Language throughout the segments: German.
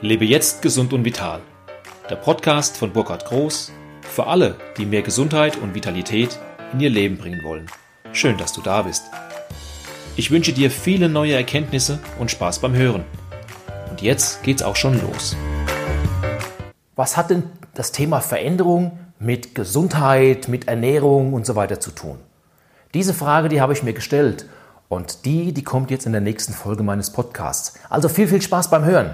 Lebe jetzt gesund und vital. Der Podcast von Burkhard Groß für alle, die mehr Gesundheit und Vitalität in ihr Leben bringen wollen. Schön, dass du da bist. Ich wünsche dir viele neue Erkenntnisse und Spaß beim Hören. Und jetzt geht's auch schon los. Was hat denn das Thema Veränderung mit Gesundheit, mit Ernährung und so weiter zu tun? Diese Frage, die habe ich mir gestellt und die, die kommt jetzt in der nächsten Folge meines Podcasts. Also viel, viel Spaß beim Hören.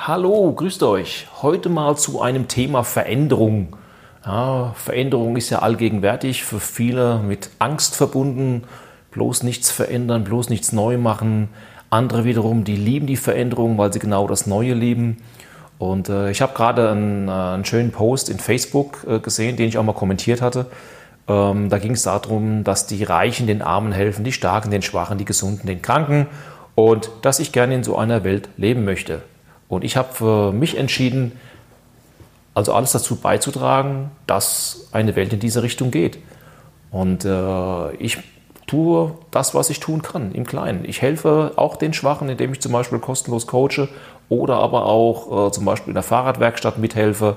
Hallo, grüßt euch. Heute mal zu einem Thema Veränderung. Ja, Veränderung ist ja allgegenwärtig, für viele mit Angst verbunden. Bloß nichts verändern, bloß nichts neu machen. Andere wiederum, die lieben die Veränderung, weil sie genau das Neue lieben. Und äh, ich habe gerade einen, äh, einen, schönen Post in Facebook äh, gesehen, den ich auch mal kommentiert hatte. Ähm, da ging es darum, dass die Reichen den Armen helfen, die Starken den Schwachen, die Gesunden den Kranken und dass ich gerne in so einer Welt leben möchte. Und ich habe für mich entschieden, also alles dazu beizutragen, dass eine Welt in diese Richtung geht. Und äh, ich tue das, was ich tun kann, im Kleinen. Ich helfe auch den Schwachen, indem ich zum Beispiel kostenlos coache oder aber auch äh, zum Beispiel in der Fahrradwerkstatt mithelfe,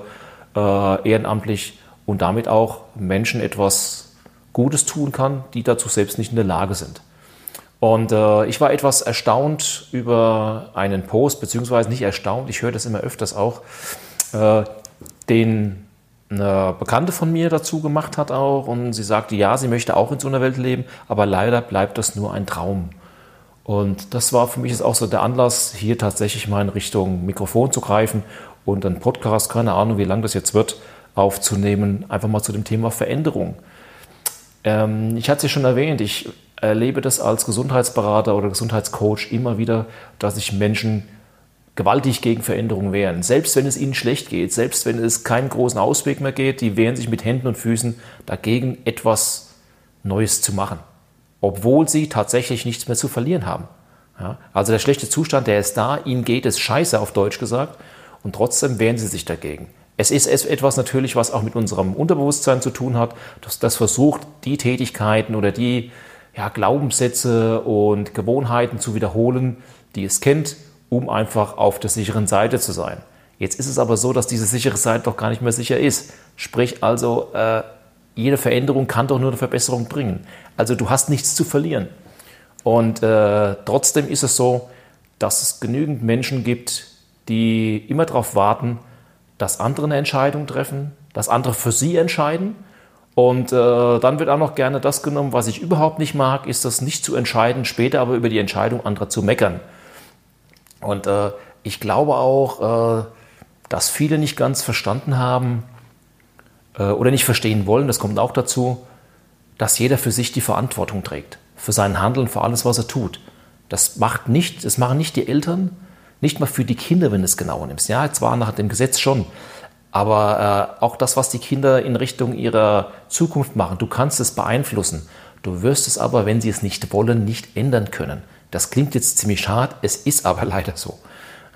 äh, ehrenamtlich und damit auch Menschen etwas Gutes tun kann, die dazu selbst nicht in der Lage sind. Und äh, ich war etwas erstaunt über einen Post, beziehungsweise nicht erstaunt, ich höre das immer öfters auch, äh, den eine Bekannte von mir dazu gemacht hat auch. Und sie sagte, ja, sie möchte auch in so einer Welt leben, aber leider bleibt das nur ein Traum. Und das war für mich jetzt auch so der Anlass, hier tatsächlich mal in Richtung Mikrofon zu greifen und einen Podcast, keine Ahnung, wie lang das jetzt wird, aufzunehmen, einfach mal zu dem Thema Veränderung. Ähm, ich hatte es ja schon erwähnt, ich erlebe das als Gesundheitsberater oder Gesundheitscoach immer wieder, dass sich Menschen gewaltig gegen Veränderungen wehren. Selbst wenn es ihnen schlecht geht, selbst wenn es keinen großen Ausweg mehr geht, die wehren sich mit Händen und Füßen dagegen, etwas Neues zu machen, obwohl sie tatsächlich nichts mehr zu verlieren haben. Ja, also der schlechte Zustand, der ist da, ihnen geht es scheiße auf Deutsch gesagt und trotzdem wehren sie sich dagegen. Es ist etwas natürlich, was auch mit unserem Unterbewusstsein zu tun hat, dass das versucht, die Tätigkeiten oder die ja, Glaubenssätze und Gewohnheiten zu wiederholen, die es kennt, um einfach auf der sicheren Seite zu sein. Jetzt ist es aber so, dass diese sichere Seite doch gar nicht mehr sicher ist. Sprich also, äh, jede Veränderung kann doch nur eine Verbesserung bringen. Also du hast nichts zu verlieren. Und äh, trotzdem ist es so, dass es genügend Menschen gibt, die immer darauf warten, dass andere eine Entscheidung treffen, dass andere für sie entscheiden. Und äh, dann wird auch noch gerne das genommen, was ich überhaupt nicht mag, ist das nicht zu entscheiden, später aber über die Entscheidung anderer zu meckern. Und äh, ich glaube auch, äh, dass viele nicht ganz verstanden haben äh, oder nicht verstehen wollen, das kommt auch dazu, dass jeder für sich die Verantwortung trägt, für sein Handeln, für alles, was er tut. Das macht nicht, das machen nicht die Eltern, nicht mal für die Kinder, wenn du es genau nimmst. Ja, zwar nach dem Gesetz schon, aber äh, auch das, was die Kinder in Richtung ihrer Zukunft machen, du kannst es beeinflussen. Du wirst es aber, wenn sie es nicht wollen, nicht ändern können. Das klingt jetzt ziemlich schade, es ist aber leider so.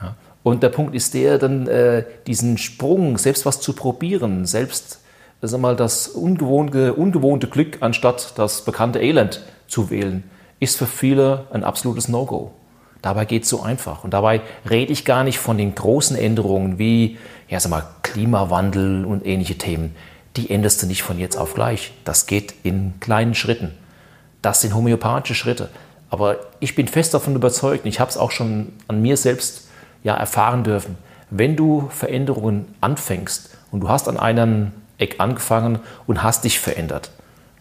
Ja. Und der Punkt ist der, dann äh, diesen Sprung, selbst was zu probieren, selbst sag mal, das ungewohnte, ungewohnte Glück anstatt das bekannte Elend zu wählen, ist für viele ein absolutes No-Go. Dabei geht es so einfach. Und dabei rede ich gar nicht von den großen Änderungen wie ja, sag mal, Klimawandel und ähnliche Themen. Die änderst du nicht von jetzt auf gleich. Das geht in kleinen Schritten. Das sind homöopathische Schritte. Aber ich bin fest davon überzeugt, und ich habe es auch schon an mir selbst ja, erfahren dürfen, wenn du Veränderungen anfängst und du hast an einem Eck angefangen und hast dich verändert,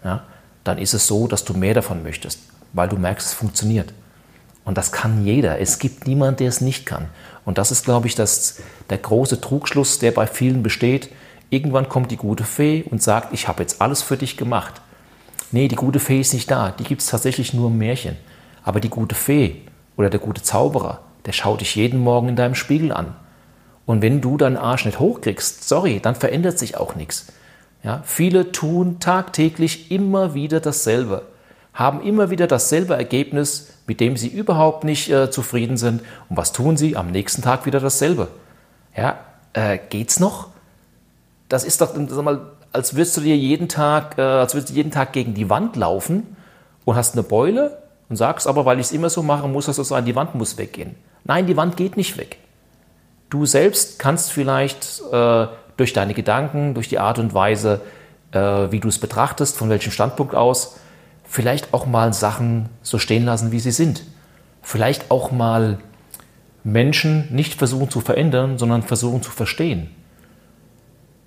ja, dann ist es so, dass du mehr davon möchtest, weil du merkst, es funktioniert. Und das kann jeder. Es gibt niemanden, der es nicht kann. Und das ist, glaube ich, das, der große Trugschluss, der bei vielen besteht. Irgendwann kommt die gute Fee und sagt, ich habe jetzt alles für dich gemacht. Nee, die gute Fee ist nicht da. Die gibt es tatsächlich nur im Märchen. Aber die gute Fee oder der gute Zauberer, der schaut dich jeden Morgen in deinem Spiegel an. Und wenn du deinen Arsch nicht hochkriegst, sorry, dann verändert sich auch nichts. Ja, viele tun tagtäglich immer wieder dasselbe haben immer wieder dasselbe Ergebnis, mit dem sie überhaupt nicht äh, zufrieden sind. Und was tun sie? Am nächsten Tag wieder dasselbe. Ja, äh, geht's noch? Das ist doch, sag mal, als würdest du dir jeden Tag, äh, als würdest du jeden Tag gegen die Wand laufen und hast eine Beule und sagst aber, weil ich es immer so mache, muss das so sein, die Wand muss weggehen. Nein, die Wand geht nicht weg. Du selbst kannst vielleicht äh, durch deine Gedanken, durch die Art und Weise, äh, wie du es betrachtest, von welchem Standpunkt aus, vielleicht auch mal Sachen so stehen lassen, wie sie sind. Vielleicht auch mal Menschen nicht versuchen zu verändern, sondern versuchen zu verstehen.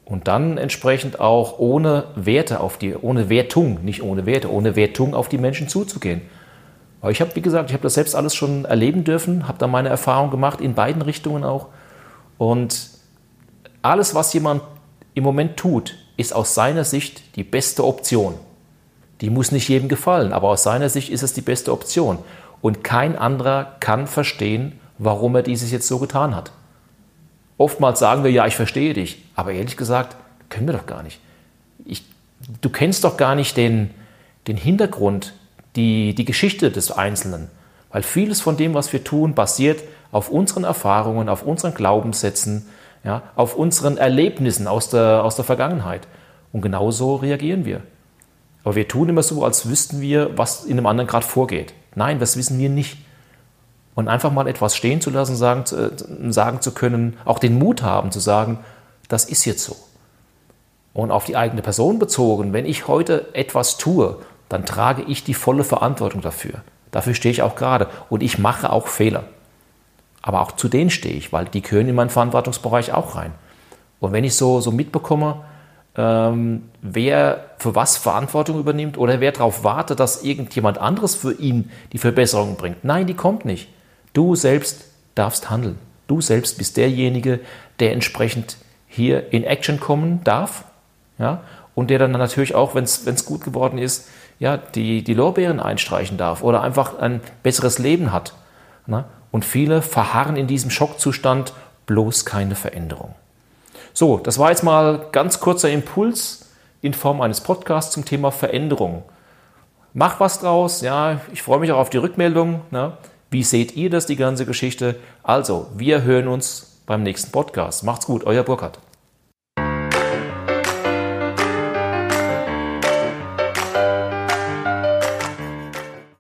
Und dann entsprechend auch ohne Werte auf die, ohne Wertung, nicht ohne Werte, ohne Wertung auf die Menschen zuzugehen. Aber ich habe, wie gesagt, ich habe das selbst alles schon erleben dürfen, habe da meine Erfahrung gemacht, in beiden Richtungen auch. Und alles, was jemand im Moment tut, ist aus seiner Sicht die beste Option. Die muss nicht jedem gefallen, aber aus seiner Sicht ist es die beste Option. Und kein anderer kann verstehen, warum er dieses jetzt so getan hat. Oftmals sagen wir, ja, ich verstehe dich, aber ehrlich gesagt, können wir doch gar nicht. Ich, du kennst doch gar nicht den, den Hintergrund, die, die Geschichte des Einzelnen, weil vieles von dem, was wir tun, basiert auf unseren Erfahrungen, auf unseren Glaubenssätzen, ja, auf unseren Erlebnissen aus der, aus der Vergangenheit. Und genau so reagieren wir. Aber wir tun immer so, als wüssten wir, was in einem anderen gerade vorgeht. Nein, das wissen wir nicht. Und einfach mal etwas stehen zu lassen, sagen, äh, sagen zu können, auch den Mut haben zu sagen, das ist jetzt so. Und auf die eigene Person bezogen, wenn ich heute etwas tue, dann trage ich die volle Verantwortung dafür. Dafür stehe ich auch gerade. Und ich mache auch Fehler. Aber auch zu denen stehe ich, weil die gehören in meinen Verantwortungsbereich auch rein. Und wenn ich so, so mitbekomme, ähm, wer für was Verantwortung übernimmt oder wer darauf wartet, dass irgendjemand anderes für ihn die Verbesserung bringt. Nein, die kommt nicht. Du selbst darfst handeln. Du selbst bist derjenige, der entsprechend hier in Action kommen darf. Ja? Und der dann natürlich auch, wenn es gut geworden ist, ja, die, die Lorbeeren einstreichen darf oder einfach ein besseres Leben hat. Ne? Und viele verharren in diesem Schockzustand, bloß keine Veränderung. So, das war jetzt mal ganz kurzer Impuls in Form eines Podcasts zum Thema Veränderung. Mach was draus, ja, ich freue mich auch auf die Rückmeldung. Ne? Wie seht ihr das, die ganze Geschichte? Also, wir hören uns beim nächsten Podcast. Macht's gut, euer Burkhard.